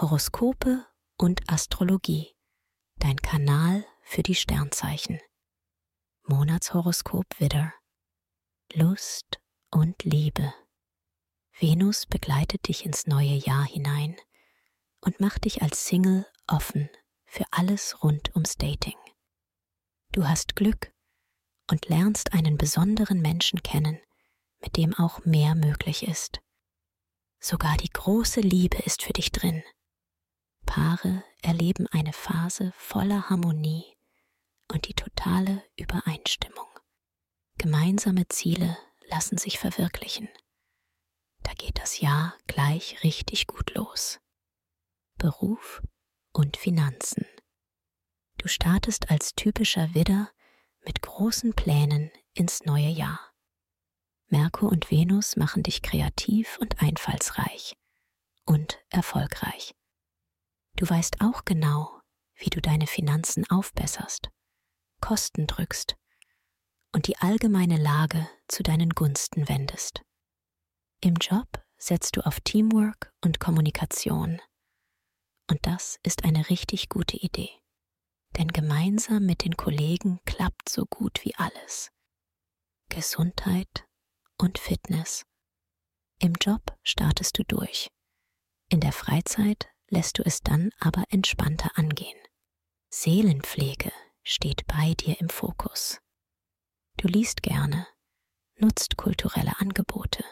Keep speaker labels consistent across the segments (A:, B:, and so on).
A: Horoskope und Astrologie. Dein Kanal für die Sternzeichen. Monatshoroskop Widder. Lust und Liebe. Venus begleitet dich ins neue Jahr hinein und macht dich als Single offen für alles rund ums Dating. Du hast Glück und lernst einen besonderen Menschen kennen, mit dem auch mehr möglich ist. Sogar die große Liebe ist für dich drin. Paare erleben eine Phase voller Harmonie und die totale Übereinstimmung. Gemeinsame Ziele lassen sich verwirklichen. Da geht das Jahr gleich richtig gut los. Beruf und Finanzen. Du startest als typischer Widder mit großen Plänen ins neue Jahr. Merkur und Venus machen dich kreativ und einfallsreich und erfolgreich. Du weißt auch genau, wie du deine Finanzen aufbesserst, Kosten drückst und die allgemeine Lage zu deinen Gunsten wendest. Im Job setzt du auf Teamwork und Kommunikation. Und das ist eine richtig gute Idee. Denn gemeinsam mit den Kollegen klappt so gut wie alles. Gesundheit und Fitness. Im Job startest du durch. In der Freizeit lässt du es dann aber entspannter angehen. Seelenpflege steht bei dir im Fokus. Du liest gerne, nutzt kulturelle Angebote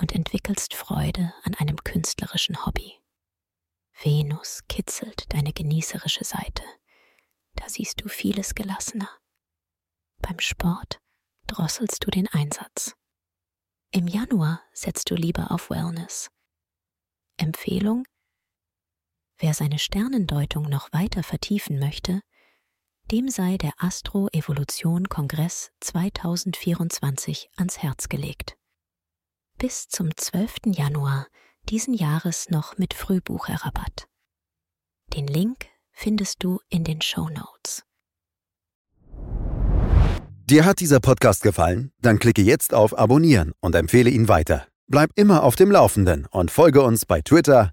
A: und entwickelst Freude an einem künstlerischen Hobby. Venus kitzelt deine genießerische Seite. Da siehst du vieles gelassener. Beim Sport drosselst du den Einsatz. Im Januar setzt du lieber auf Wellness. Empfehlung? Wer seine Sternendeutung noch weiter vertiefen möchte, dem sei der Astro-Evolution-Kongress 2024 ans Herz gelegt. Bis zum 12. Januar diesen Jahres noch mit Frühbucherrabatt. Den Link findest du in den Show Notes.
B: Dir hat dieser Podcast gefallen? Dann klicke jetzt auf Abonnieren und empfehle ihn weiter. Bleib immer auf dem Laufenden und folge uns bei Twitter,